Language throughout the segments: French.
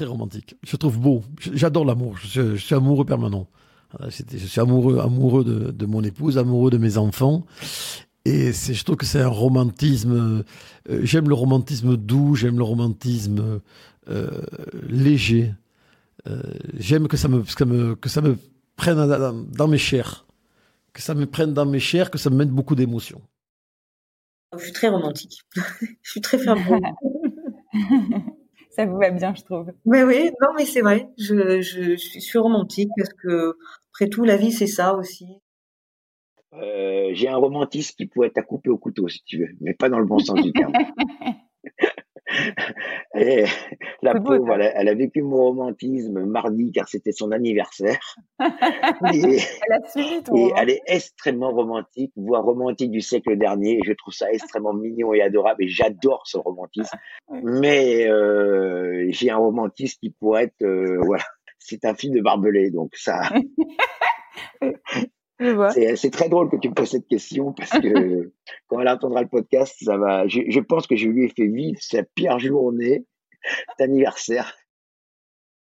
très romantique. Je trouve beau. J'adore l'amour. Je, suis amoureux permanent. Je suis amoureux, amoureux de, mon épouse, amoureux de mes enfants. Et je trouve que c'est un romantisme. Euh, j'aime le romantisme doux, j'aime le romantisme euh, léger. Euh, j'aime que ça me, que ça me, que ça me prenne dans, mes chairs, que ça me prenne dans mes chairs, que ça me mette beaucoup d'émotions. Je suis très romantique. je suis très fervente. ça vous va bien, je trouve. Mais oui, non, mais c'est vrai. Je, je, suis romantique parce que, après tout, la vie, c'est ça aussi. Euh, j'ai un romantisme qui pourrait être à couper au couteau, si tu veux, mais pas dans le bon sens du terme. Et la pauvre, elle a, vécu mon romantisme mardi car c'était son anniversaire. et, elle, a suivi et elle est extrêmement romantique, voire romantique du siècle dernier. Et je trouve ça extrêmement mignon et adorable et j'adore ce romantisme. Mais euh, j'ai un romantisme qui pourrait être, euh, voilà, c'est un film de barbelé, donc ça. C'est très drôle que tu me poses cette question parce que quand elle entendra le podcast, ça va. Je, je pense que je lui ai fait vivre sa pire journée d'anniversaire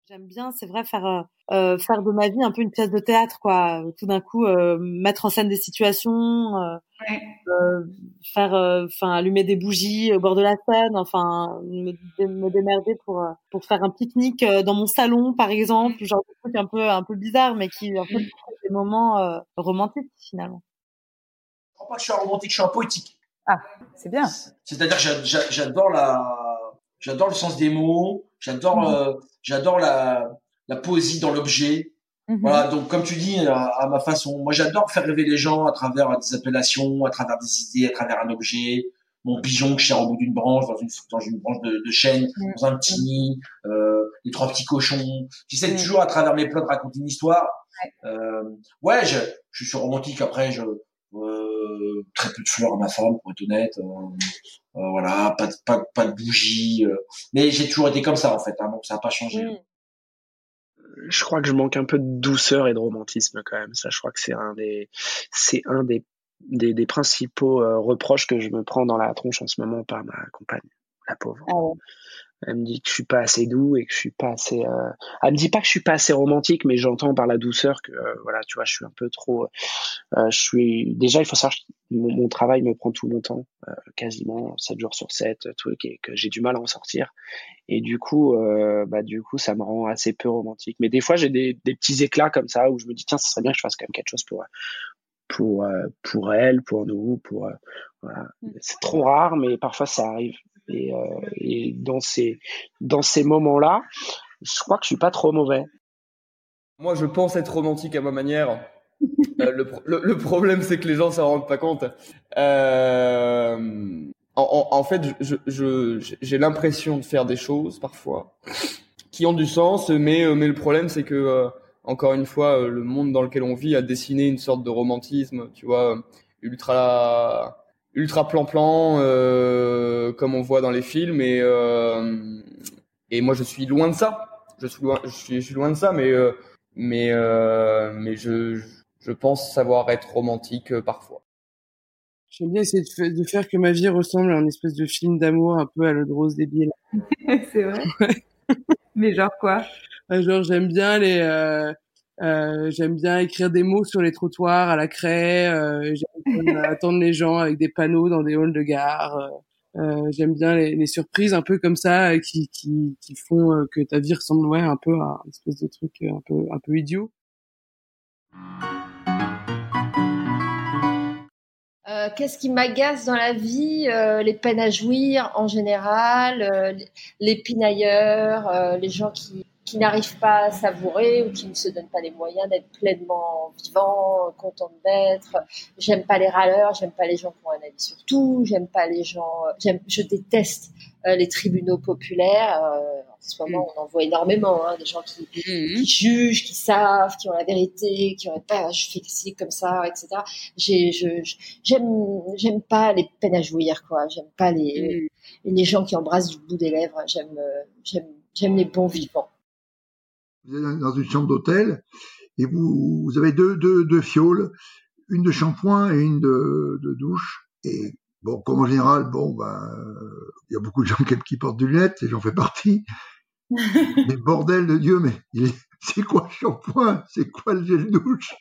J'aime bien, c'est vrai, faire euh, euh, faire de ma vie un peu une pièce de théâtre, quoi. Tout d'un coup, euh, mettre en scène des situations, euh, faire, enfin, allumer des bougies au bord de la scène, enfin, me, me démerder pour pour faire un pique-nique dans mon salon, par exemple, genre des trucs un peu un peu bizarres, mais qui en fait mmh. des moments romantiques finalement. Je crois pas que je suis un romantique, je suis un poétique. Ah, c'est bien. C'est-à-dire que j'adore la j'adore le sens des mots, j'adore mmh. euh, j'adore la la poésie dans l'objet. Mmh. Voilà, donc comme tu dis à, ma façon, moi j'adore faire rêver les gens à travers des appellations, à travers des idées, à travers un objet. Mon pigeon que je au bout d'une branche, dans une dans une branche de, de chêne, mmh. dans un petit nid, euh, les trois petits cochons. J'essaie toujours à travers mes plats de raconter une histoire. Ouais, euh, ouais je, je suis romantique. Après, je euh, très peu de fleurs à ma femme, pour être honnête. Euh, euh, voilà, pas de, pas, pas de bougies. mais j'ai toujours été comme ça en fait, hein, donc ça n'a pas changé. Mm. Je crois que je manque un peu de douceur et de romantisme quand même. Ça, je crois que c'est un des, c'est un des, des, des principaux reproches que je me prends dans la tronche en ce moment par ma compagne, la pauvre. Ah elle me dit que je suis pas assez doux et que je suis pas assez. Euh... Elle me dit pas que je suis pas assez romantique, mais j'entends par la douceur que euh, voilà, tu vois, je suis un peu trop. Euh, je suis déjà, il faut savoir, mon, mon travail me prend tout mon temps, euh, quasiment 7 jours sur 7, tout, et que j'ai du mal à en sortir. Et du coup, bah du coup, ça me rend assez peu romantique. Mais des fois, j'ai des, des petits éclats comme ça où je me dis tiens, ça serait bien que je fasse quand même quelque chose pour pour pour elle, pour nous, pour voilà. Mmh. C'est trop rare, mais parfois ça arrive. Et, euh, et dans ces dans ces moments-là, je crois que je suis pas trop mauvais. Moi, je pense être romantique à ma manière. Euh, le, le, problème, c'est que les gens s'en rendent pas compte. Euh, en, en, fait, je, je, j'ai l'impression de faire des choses parfois qui ont du sens, mais mais le problème, c'est que encore une fois, le monde dans lequel on vit a dessiné une sorte de romantisme, tu vois, ultra ultra plan-plan, euh, comme on voit dans les films. Et, euh, et moi, je suis loin de ça. Je suis loin, je suis, je suis loin de ça, mais, euh, mais, euh, mais je, je pense savoir être romantique euh, parfois. J'aime bien essayer de, de, faire que ma vie ressemble à un espèce de film d'amour un peu à l'eau de rose débile. C'est vrai. mais genre quoi? Genre j'aime bien les euh, j'aime bien écrire des mots sur les trottoirs à la craie. Euh, j'aime attendre les gens avec des panneaux dans des halls de gare. Euh, euh j'aime bien les, les, surprises un peu comme ça euh, qui, qui, qui font que ta vie ressemble ouais, un peu à une espèce de truc un peu, un peu idiot. Euh, Qu'est-ce qui m'agace dans la vie Les peines à jouir en général, les pinailleurs, les gens qui qui n'arrivent pas à savourer ou qui ne se donnent pas les moyens d'être pleinement vivants, contents d'être. J'aime pas les râleurs, j'aime pas les gens qui ont un avis sur tout, j'aime pas les gens, j'aime, je déteste euh, les tribunaux populaires. Euh, en ce moment, on en voit énormément, hein, des gens qui, mm-hmm. qui, jugent, qui savent, qui ont la vérité, qui auraient pas, je fais ci comme ça, etc. J'ai, je, j'aime, j'aime pas les peines à jouir, quoi. J'aime pas les, mm. les gens qui embrassent du bout des lèvres. J'aime, euh, j'aime, j'aime les bons vivants vous êtes dans une chambre d'hôtel et vous, vous avez deux, deux, deux fioles, une de shampoing et une de, de douche. Et bon, comme en général, bon, ben, il y a beaucoup de gens qui, portent des lunettes et j'en fais partie. Mais bordel de Dieu, mais c'est quoi le shampoing? C'est quoi le gel douche?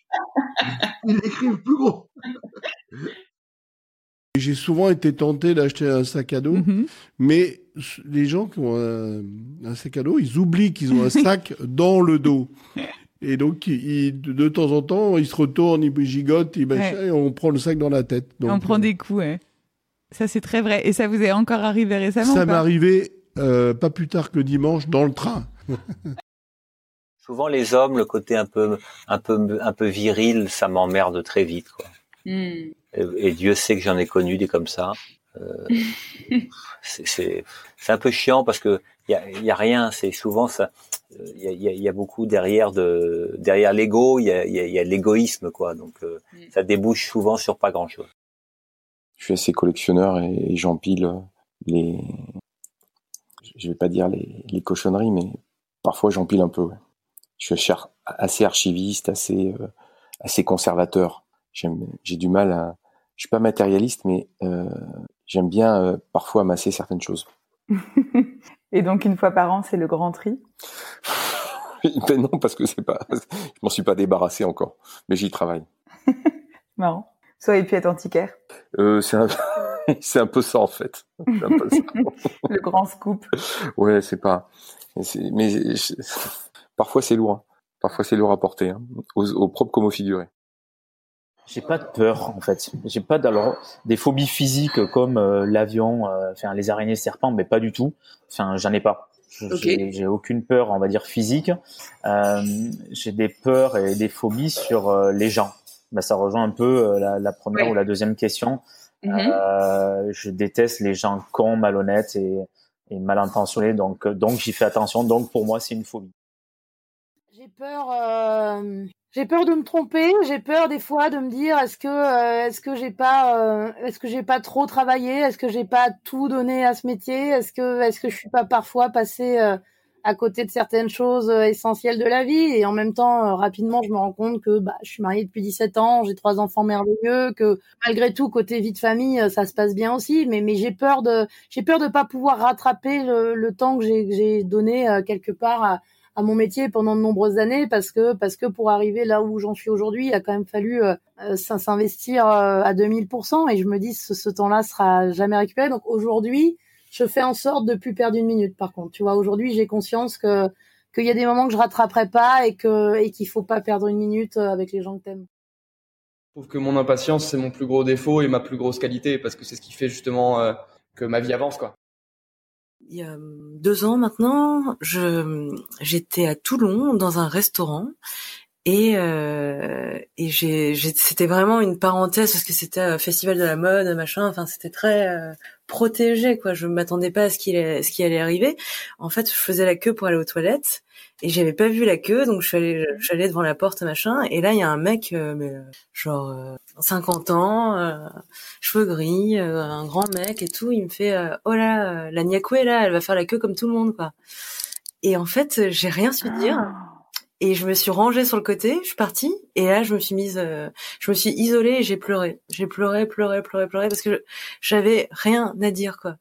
Ils écrivent plus gros. J'ai souvent été tenté d'acheter un sac à dos, mm-hmm. mais les gens qui ont un, sac à dos, ils oublient qu'ils ont un sac dans le dos. Et donc, de temps en temps, ils se retournent, ils gigotent, ils et on prend le sac dans la tête. on prend des coups, ouais. Ça, c'est très vrai. Et ça vous est encore arrivé récemment Ça m'est arrivé euh, pas plus tard que dimanche dans le train. Souvent, les hommes, le côté un peu, un peu, un peu viril, ça m'emmerde très vite, quoi. Hmm. Et, Dieu sait que j'en ai connu des comme ça. Euh, c'est un peu chiant parce que il y a, y a, rien. C'est souvent ça. Il y a, y a, beaucoup derrière de derrière l'ego. Il y a, y a l'égoïsme quoi. Donc euh, hmm. ça débouche souvent sur pas grand chose. Je suis assez collectionneur et, j'empile les. Je vais pas dire les, les cochonneries, mais parfois j'empile un peu. Je suis assez archiviste, assez euh, assez conservateur. J'ai du mal à je suis pas matérialiste, mais euh, j'aime bien euh, parfois amasser certaines choses. Et donc une fois par an, c'est le grand tri? Ben non, parce que c'est pas, je m'en suis pas débarrassé encore, mais j'y travaille. Marrant. Soit puis être antiquaire. Euh, c'est un... c'est un peu ça en fait. le grand scoop. Ouais, c'est pas. Mais parfois c'est lourd. Hein. Parfois c'est lourd à porter, hein, au propre comme au figuré. J'ai pas de peur en fait. J'ai pas alors des phobies physiques comme euh, l'avion, euh, enfin les araignées, serpents, mais pas du tout. Enfin, j'en ai pas. J'ai aucune peur, on va dire physique. Euh, j'ai des peurs et des phobies sur euh, les gens. Bah, ça rejoint un peu la, la, première ou la deuxième question. Mm-hmm. je déteste les gens cons, malhonnêtes et, et mal intentionnés. Donc donc j'y fais attention. Donc pour moi c'est une phobie. J'ai peur j'ai peur de me tromper, j'ai peur des fois de me dire est-ce que euh, est-ce que j'ai pas euh, est-ce que j'ai pas trop travaillé, est-ce que j'ai pas tout donné à ce métier, est-ce que est-ce que je suis pas parfois passé euh, à côté de certaines choses essentielles de la vie? Et en même temps rapidement je me rends compte que bah je suis mariée depuis 17 ans, j'ai trois enfants merveilleux, que malgré tout côté vie de famille ça se passe bien aussi. Mais mais j'ai peur de j'ai peur de pas pouvoir rattraper le, le temps que j'ai j'ai donné quelque part à à mon métier pendant de nombreuses années parce que parce que pour arriver là où j'en suis aujourd'hui, il a quand même fallu euh, euh s'investir euh, à 2000% et je me dis ce, ce temps-là sera jamais récupéré. Donc aujourd'hui, je fais en sorte de plus perdre une minute. Par contre, tu vois, aujourd'hui, j'ai conscience que qu'il y a des moments que je rattraperai pas et que et qu'il faut pas perdre une minute euh, avec les gens que t'aimes. Je trouve que mon impatience c'est mon plus gros défaut et ma plus grosse qualité parce que c'est ce qui fait justement que ma vie avance quoi il y a deux ans maintenant, j'étais à Toulon dans un restaurant et euh, et j'ai c'était vraiment une parenthèse parce que c'était un festival de la mode machin. Enfin c'était très euh, protégé quoi. Je m'attendais pas à ce ce qui allait arriver. En fait je faisais la queue pour aller aux toilettes et j'avais pas vu la queue. Donc je suis allée je devant la porte machin. Et là il y a un mec euh, mais, genre 50 euh, ans euh, cheveux gris un grand mec et tout. Il me fait oh là la Nyakwe là elle va faire la queue comme tout le monde quoi. Et en fait j'ai rien su dire et je me suis rangée sur le côté, je suis partie, et là je me suis mise, je me suis isolée et j'ai pleuré. J'ai pleuré, pleuré, pleuré, pleuré parce que j'avais rien à dire quoi.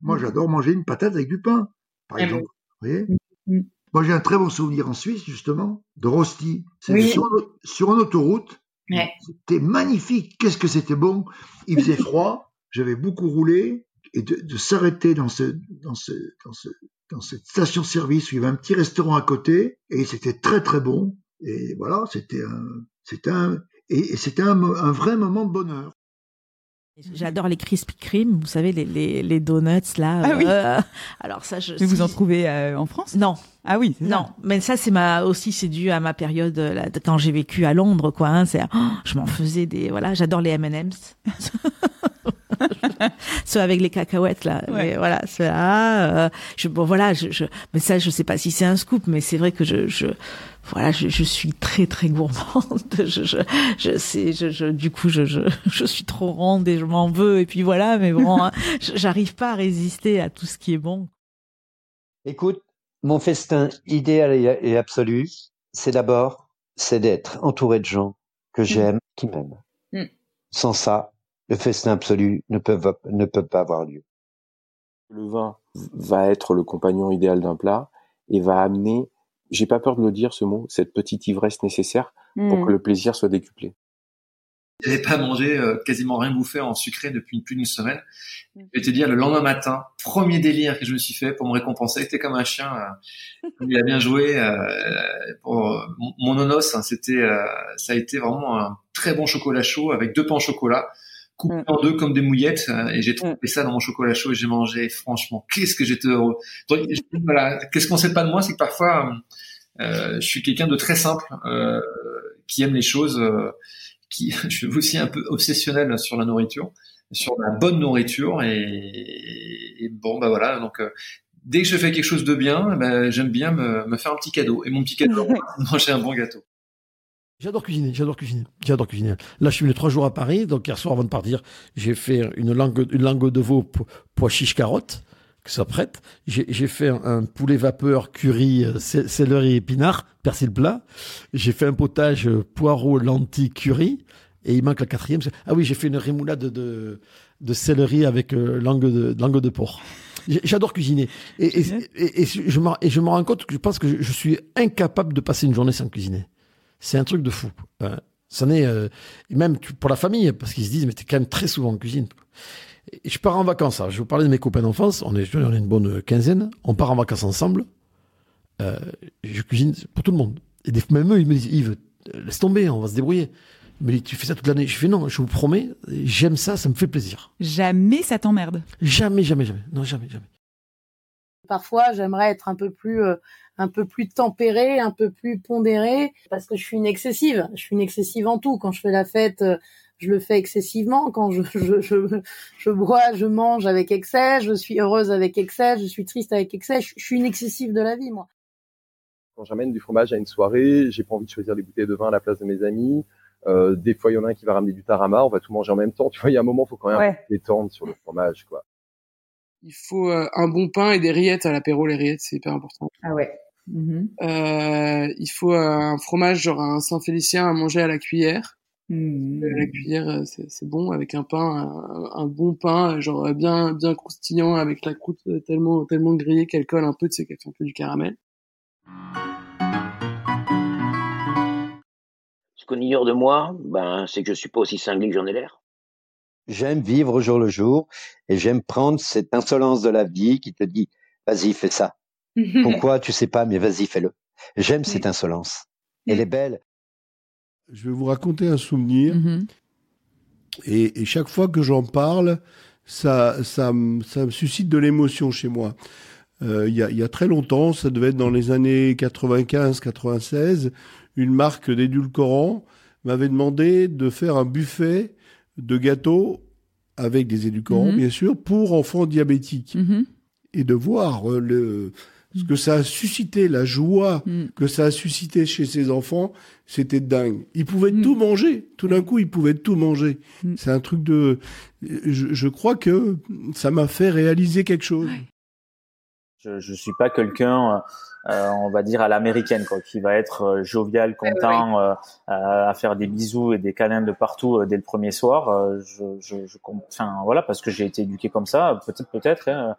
Moi, j'adore manger une patate avec du pain, par ah exemple. Vous voyez mm, mm. Moi, j'ai un très bon souvenir en Suisse, justement, de Rosti. C'était sur, sur, une autoroute. C'était magnifique. Qu'est-ce que c'était bon. Il faisait froid. J'avais beaucoup roulé. Et de, s'arrêter dans, ce, dans, ce, dans, ce, dans cette station-service où il y avait un petit restaurant à côté. Et c'était très, très bon. Et voilà, c'était un, c'était un, et, c'était un, un vrai moment de bonheur. J'adore les Krispy Kreme, vous savez les, les, les donuts là. Ah oui. Euh, alors ça, je. Mais vous en trouvez euh, en France? Non. Ah oui. Non, mais ça c'est ma aussi c'est dû à ma période là, quand j'ai vécu à Londres quoi. Hein, c'est oh, je m'en faisais des voilà, j'adore les M&M's. ceux avec les cacahuètes là. Mais voilà ceux-là euh, je bon voilà je, je mais ça je sais pas si c'est un scoop mais c'est vrai que je je voilà je, je suis très très gourmande. Je je je sais je, je du coup je, je je suis trop ronde et je m'en veux et puis voilà mais bon hein, j'arrive pas à résister à tout ce qui est bon. Écoute mon festin idéal et absolu c'est d'abord c'est d'être entouré de gens que mm. j'aime qui m'aiment. Mm. sans ça le festin absolu ne peut, ne peut pas avoir lieu. Le vin va être le compagnon idéal d'un plat et va amener, j'ai pas peur de le dire ce mot, cette petite ivresse nécessaire pour hmm. que le plaisir soit décuplé. J'avais pas mangé, euh, quasiment rien bouffé en sucré depuis plus d'une semaine. Mm. Je vais te dire, le lendemain matin, premier délire que je me suis fait pour me récompenser, c'était comme un chien. Euh, il a bien joué. Euh, pour mon nonos, hein, c'était, ça a été vraiment un très bon chocolat chaud avec deux pains au chocolat coupés mm. en deux comme des mouillettes. et j'ai trouvé mm. ça dans mon chocolat chaud et j'ai mangé. Franchement, qu'est-ce que j'étais heureux. voilà, qu'est-ce qu'on sait pas de moi, c'est que parfois, je suis quelqu'un de très simple, qui aime les choses qui, je suis aussi un peu obsessionnel sur la nourriture, sur la bonne nourriture et, bon bah voilà donc euh, dès que je fais quelque chose de bien, bah, j'aime bien me, me, faire un petit cadeau et mon petit cadeau, manger un bon gâteau. J'adore cuisiner, j'adore cuisiner, j'adore cuisiner. Là, je suis venu trois jours à Paris, donc hier soir avant de partir, j'ai fait une langue, une langue de veau pois chiche carotte que ça prête. J'ai fait un, poulet vapeur curry euh, céleri épinard, persil plat. J'ai fait un potage euh, poireau lentilles curry. Et il manque la quatrième. Ah oui, j'ai fait une rémoulade de, de céleri avec euh, langue, de, langue de porc. J'adore cuisiner. Et, et, et, je me rends compte que je pense que je, suis incapable de passer une journée sans cuisiner. C'est un truc de fou. ça n'est même pour la famille, parce qu'ils se disent, mais t'es quand même très souvent en cuisine je pars en vacances. je vous parler de mes copains d'enfance. On est, on est une bonne quinzaine. On part en vacances ensemble. Euh, je cuisine pour tout le monde. Et des, même eux, ils me disent Yves, laisse tomber, on va se débrouiller. Mais tu fais ça toute l'année. Je fais non, je vous promets, j'aime ça, ça me fait plaisir. Jamais ça t'emmerde. Jamais, jamais, jamais. Non, jamais, jamais. Parfois, j'aimerais être un peu plus, euh, un peu plus tempérée, un peu plus pondérée, parce que je suis une excessive. Je suis une excessive en tout. Quand je fais la fête, euh, je le fais excessivement. Quand je, je, je, je, bois, je mange avec excès, je suis heureuse avec excès, je suis triste avec excès. Je, suis une excessive de la vie, moi. Quand j'amène du fromage à une soirée, j'ai pas envie de choisir les bouteilles de vin à la place de mes amis. Euh, des fois, il y en a un qui va ramener du tarama, on va tout manger en même temps. Tu vois, il y a un moment, il faut quand même détendre sur le fromage, quoi. Il faut euh, un bon pain et des rillettes à l'apéro. Les rillettes, c'est hyper important. Ah ouais. Mm-hmm. Euh, il faut un fromage, genre un Saint-Félicien à manger à la cuillère. Mmh. La cuillère, euh, c'est bon avec un pain, un, bon pain, genre bien bien croustillant avec la croûte tellement tellement grillée qu'elle colle un peu, tu sais qu'elle fait un peu du caramel. Ce qu'on ignore de moi, ben c'est que je suis pas aussi cinglé que j'en ai l'air. J'aime vivre au jour le jour et j'aime prendre cette insolence de la vie qui te dit vas-y fais ça. Pourquoi tu sais pas mais vas-y fais-le. J'aime cette insolence. Elle est belle je vais vous raconter un souvenir. Mhm. et, chaque fois que j'en parle, ça, ça, ça me suscite de l'émotion chez moi. Euh, il y, a, y, a, très longtemps, ça devait être dans les années 95-96, une marque d'édulcorants m'avait demandé de faire un buffet de gâteaux avec des édulcorants, mhm. bien sûr, pour enfants diabétiques. Mhm. Et de voir euh, le, ce que ça a suscité, la joie mm. que ça a suscité chez ces enfants, c'était dingue. Ils pouvaient mm. tout manger. Tout d'un coup, ils pouvaient tout manger. C'est un truc de. Je, je, crois que ça m'a fait réaliser quelque chose. Je, je suis pas quelqu'un, euh, on va dire à l'américaine, quoi, qui va être euh, jovial, content, euh, à faire des bisous et des câlins de partout dès le premier soir. je, je, je, enfin voilà, parce que j'ai été éduqué comme ça, peut-être, peut-être, hein,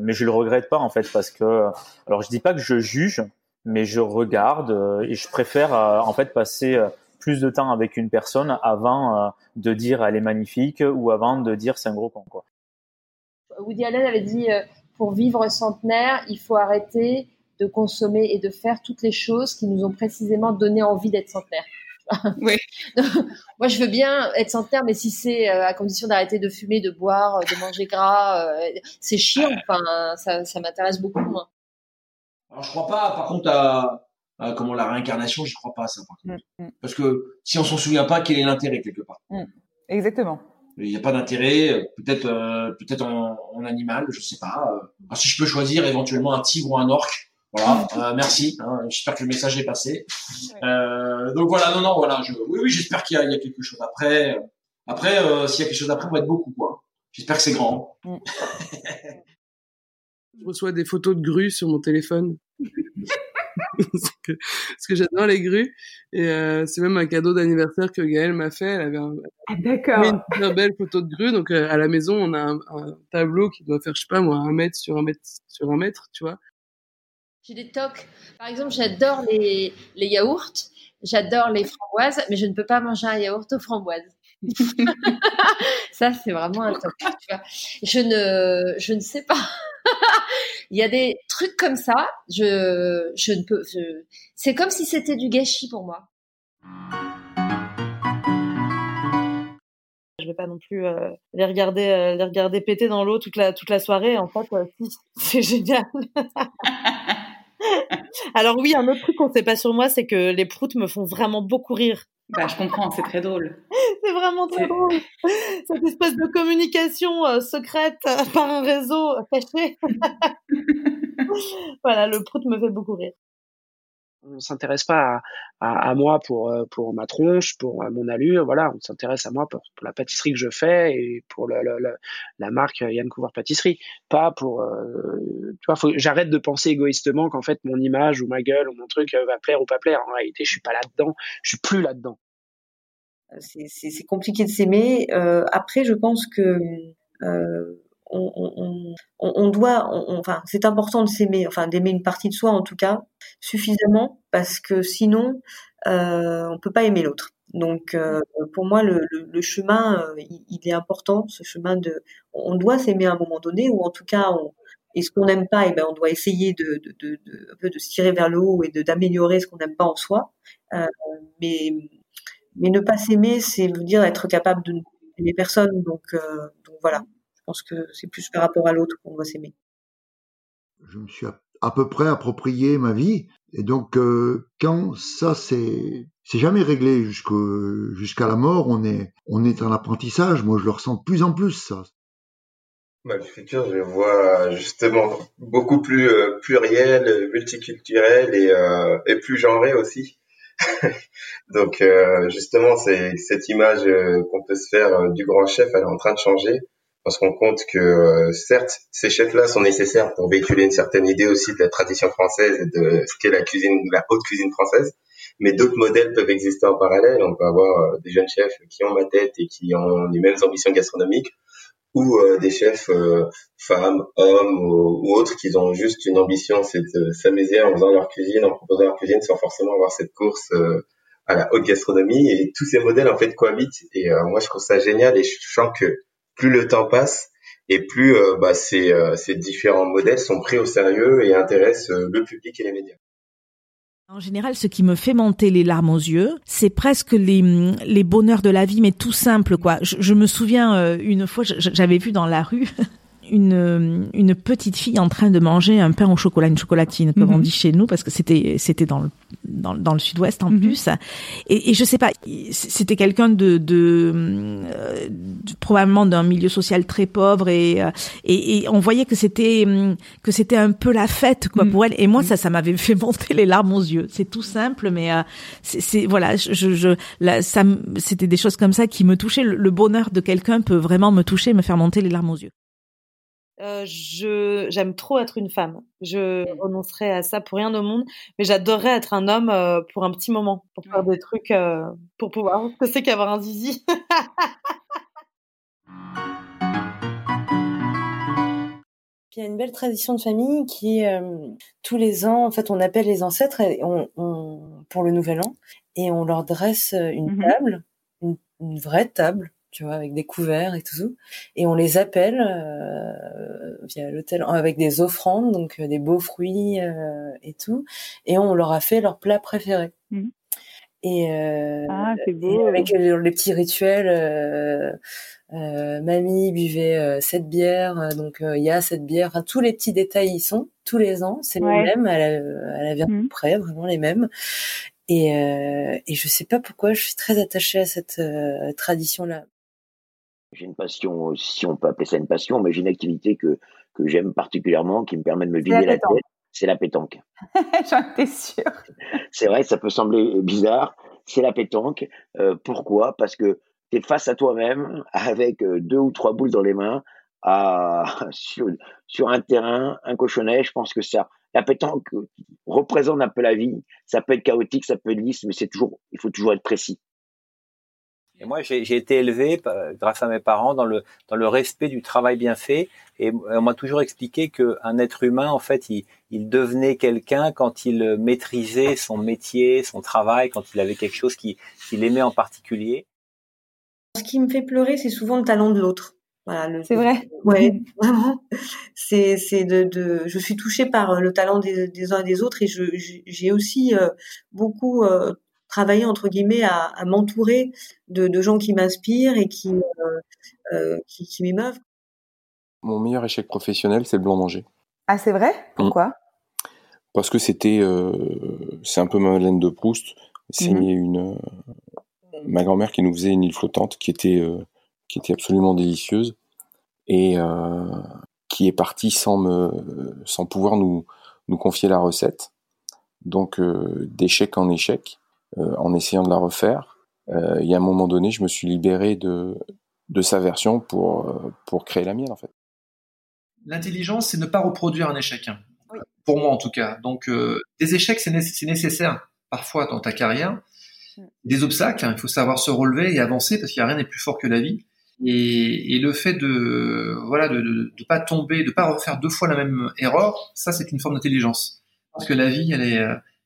mais je le regrette pas en fait, parce que, alors je dis pas que je juge, mais je regarde et je préfère en fait passer plus de temps avec une personne avant de dire elle est magnifique ou avant de dire c'est un gros con quoi. Woody Allen avait dit pour vivre centenaire, il faut arrêter de consommer et de faire toutes les choses qui nous ont précisément donné envie d'être centenaire. Oui. moi, je veux bien être centenaire, mais si c'est euh, à condition d'arrêter de fumer, de boire, de manger gras, euh, c'est chiant. Enfin, ça, ça m'intéresse beaucoup moins. Alors, je crois pas, par contre, à, comment la réincarnation, je crois pas à ça, par contre. Mm, mm. Parce que si on s'en souvient pas, quel est l'intérêt quelque part? Mm. Exactement. Il n'y a pas d'intérêt, peut-être euh, peut-être en, en, animal, je sais pas. Alors, si je peux choisir éventuellement un tigre ou un orque, voilà, euh, merci. Hein, j'espère que le message est passé. Euh, donc voilà, non, non, voilà. Je, oui, oui, j'espère qu'il y, y, a quelque chose après. Après, euh, s'il y a quelque chose après, on va être beaucoup, quoi. J'espère que c'est grand. Je reçois des photos de grues sur mon téléphone. parce que, j'adore les grues. Et euh, c'est même un cadeau d'anniversaire que Gaëlle m'a fait. Elle avait un, ah, une super belle photo de grue. Donc euh, à la maison, on a un, tableau qui doit faire, je sais pas moi, un mètre sur un mètre sur un mètre, tu vois. J'ai des tocs. Par exemple, j'adore les, les yaourts, j'adore les framboises, mais je ne peux pas manger un yaourt aux framboises. ça, c'est vraiment un toc. Je ne, je ne sais pas. Il y a des trucs comme ça. Je, je ne peux. C'est comme si c'était du gâchis pour moi. Je vais pas non plus euh, les regarder, euh, les regarder péter dans l'eau toute la toute la soirée. En fait, euh, c'est génial. Alors oui, un autre truc qu'on sait pas sur moi, c'est que les proutes me font vraiment beaucoup rire. Bah, je comprends, c'est très drôle. c'est vraiment très drôle. Cette espèce de communication euh, secrète euh, par un réseau caché. voilà, le prout me fait beaucoup rire on s'intéresse pas à, à, moi pour euh, pour ma tronche, pour euh, mon allure, voilà, on s'intéresse à moi pour, la pâtisserie que je fais et pour le, le, la marque Yann Couvreur Pâtisserie, pas pour euh, tu vois, j'arrête de penser égoïstement qu'en fait mon image ou ma gueule ou mon truc va plaire ou pas plaire. En réalité, je suis pas là-dedans, je suis plus là-dedans. C'est compliqué de s'aimer. Euh, après, je pense que euh, on, doit, enfin, c'est important de s'aimer, enfin, d'aimer une partie de soi en tout cas suffisamment, parce que sinon, euh, on peut pas aimer l'autre. Donc, euh, pour moi, le, chemin, euh, il, est important, ce chemin de, on doit s'aimer à un moment donné, ou en tout cas, on, et ce qu'on n'aime pas, eh ben, on doit essayer de, un peu de se tirer vers le haut et d'améliorer ce qu'on n'aime pas en soi. Euh, mais, mais ne pas s'aimer, c'est veut dire être capable de n'aimer personne. Donc, donc voilà. Je pense que c'est plus par rapport à l'autre qu'on doit s'aimer. Je me suis à, peu près approprié ma vie. Et donc, euh, quand ça, c'est c'est jamais réglé jusqu'à la mort, on est, on est en apprentissage. Moi, je le ressens de plus en plus, ça. Bah, le futur, je le vois justement beaucoup plus euh, pluriel, multiculturel et, euh, et plus genré aussi. Donc euh, justement, c'est cette image qu'on peut se faire du grand chef, elle est en train de changer on se rend compte que euh, certes, ces chefs-là sont nécessaires pour véhiculer une certaine idée aussi de la tradition française et de ce qu'est la cuisine, la haute cuisine française. Mais d'autres modèles peuvent exister en parallèle. On peut avoir euh, des jeunes chefs qui ont ma tête et qui ont les mêmes ambitions gastronomiques, ou euh, des chefs femmes, hommes ou, autres qui ont juste une ambition, c'est de s'amuser en faisant leur cuisine, en proposant leur cuisine, sans forcément avoir cette course à la haute gastronomie. Et tous ces modèles en fait cohabitent. Et moi, je trouve ça génial. Et je sens que plus le temps passe et plus euh, bah, ces, euh, ces, différents modèles sont pris au sérieux et intéressent euh, le public et les médias. En général, ce qui me fait monter les larmes aux yeux, c'est presque les, bonheurs de la vie, mais tout simple, quoi. Je, je me souviens une fois, j'avais vu dans la rue une, une petite fille en train de manger un pain au chocolat, une chocolatine, comme on mhm. dit chez nous, parce que c'était c'était dans le dans, dans le sud-ouest en mhm. plus. Et, et je sais pas, c'était quelqu'un de, de, euh, probablement d'un milieu social très pauvre et, euh, et, et on voyait que c'était que c'était un peu la fête quoi mhm. pour elle. Et moi ça ça m'avait fait monter les larmes aux yeux. C'est tout simple, mais euh, c'est voilà, je, je là, ça c'était des choses comme ça qui me touchaient. le bonheur de quelqu'un peut vraiment me toucher, me faire monter les larmes aux yeux. Euh, je j'aime trop être une femme. Je mmh. renoncerais à ça pour rien au monde, mais j'adorerais être un homme euh, pour un petit moment, pour faire des trucs, euh, pour pouvoir. Ce que c'est qu'avoir un zizi. il y a une belle tradition de famille qui est tous les ans, en fait, on appelle les ancêtres et on, on, pour le nouvel an et on leur dresse une mmh table, une, une vraie table tu vois, avec des couverts et tout. Et on les appelle euh, via l'hôtel avec des offrandes, donc euh, des beaux fruits euh, et tout. Et on leur a fait leur plat préféré. Mmh. Et, euh, ah, beau. avec les, petits rituels, euh, mamie buvait cette bière, donc il y a cette bière. Enfin, tous les petits détails y sont tous les ans, c'est les mêmes. Elle, elle peu mmh. près vraiment les mêmes. Et, euh, et je sais pas pourquoi je suis très attachée à cette tradition-là. J'ai une passion, si on peut appeler ça une passion, mais j'ai une activité que, que j'aime particulièrement, qui me permet de me vider la, tête. C'est la pétanque. J'en étais sûre. C'est vrai, ça peut sembler bizarre. C'est la pétanque. Euh, pourquoi? Parce que tu es face à toi-même avec euh, deux ou trois boules dans les mains à, sur, sur un terrain, un cochonnet. Je pense que ça, la pétanque représente un peu la vie. Ça peut être chaotique, ça peut être lisse, mais c'est toujours, il faut toujours être précis. Et moi, j'ai été élevé grâce à mes parents dans le dans le respect du travail bien fait. Et on m'a toujours expliqué qu'un être humain, en fait, il, il devenait quelqu'un quand il maîtrisait son métier, son travail, quand il avait quelque chose qu'il aimait en particulier. Ce qui me fait pleurer, c'est souvent le talent de l'autre. Voilà, c'est vrai. Ouais, vraiment. C'est c'est de, de je suis touchée par le talent des, des uns et des autres et je j'ai aussi euh, beaucoup euh, travailler entre guillemets à, à m'entourer de, de, gens qui m'inspirent et qui, euh, euh qui, qui m'émeuvent. Mon meilleur échec professionnel, c'est le blanc manger. Ah, c'est vrai? Pourquoi? Parce que c'était, euh, c'est un peu ma Madeleine de Proust. C'est mmh. une ma grand-mère qui nous faisait une île flottante qui était euh, qui était absolument délicieuse et qui est partie sans me sans pouvoir nous nous confier la recette. Donc d'échec en échec. Euh, en essayant de la refaire. Euh, il y a un moment donné, je me suis libéré de, de sa version pour, euh, pour créer la mienne, en fait. L'intelligence, c'est ne pas reproduire un échec. Hein. Pour moi, en tout cas. Donc, des échecs, c'est nécessaire parfois dans ta carrière. Mm. Des obstacles, hein, il faut savoir se relever et avancer parce qu'il n'y a rien n'est plus fort que la vie. Et, et, le fait de voilà de, de, de, pas tomber, de pas refaire deux fois la même erreur, ça c'est une forme d'intelligence. Parce que la vie, elle est,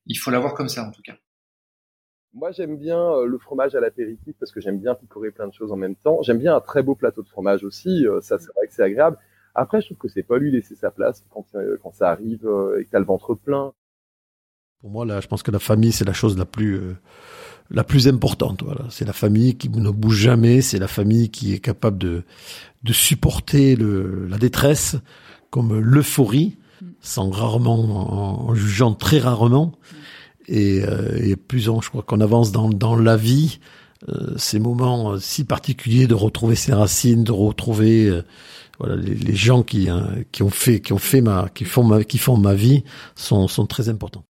il faut la voir comme ça en tout cas. Moi, j'aime bien euh, le fromage à l'apéritif parce que j'aime bien picorer plein de choses en même temps. J'aime bien un très beau plateau de fromage aussi. Euh, ça, c'est vrai que c'est agréable. Après, je trouve que c'est pas lui laisser sa place quand, euh, quand ça arrive et que t'as le ventre plein. Pour moi, là, je pense que la famille, c'est la chose la plus, la plus importante. Voilà. C'est la famille qui ne bouge jamais. C'est la famille qui est capable de, de supporter le, la détresse comme l'euphorie, sans rarement, en, jugeant très rarement. Et, euh, et plus on, je crois qu'on avance dans, dans la vie, euh, ces moments euh, si particuliers de retrouver ses racines, de retrouver voilà les, les gens qui qui ont fait qui ont fait ma qui font ma qui font ma vie sont sont très importants.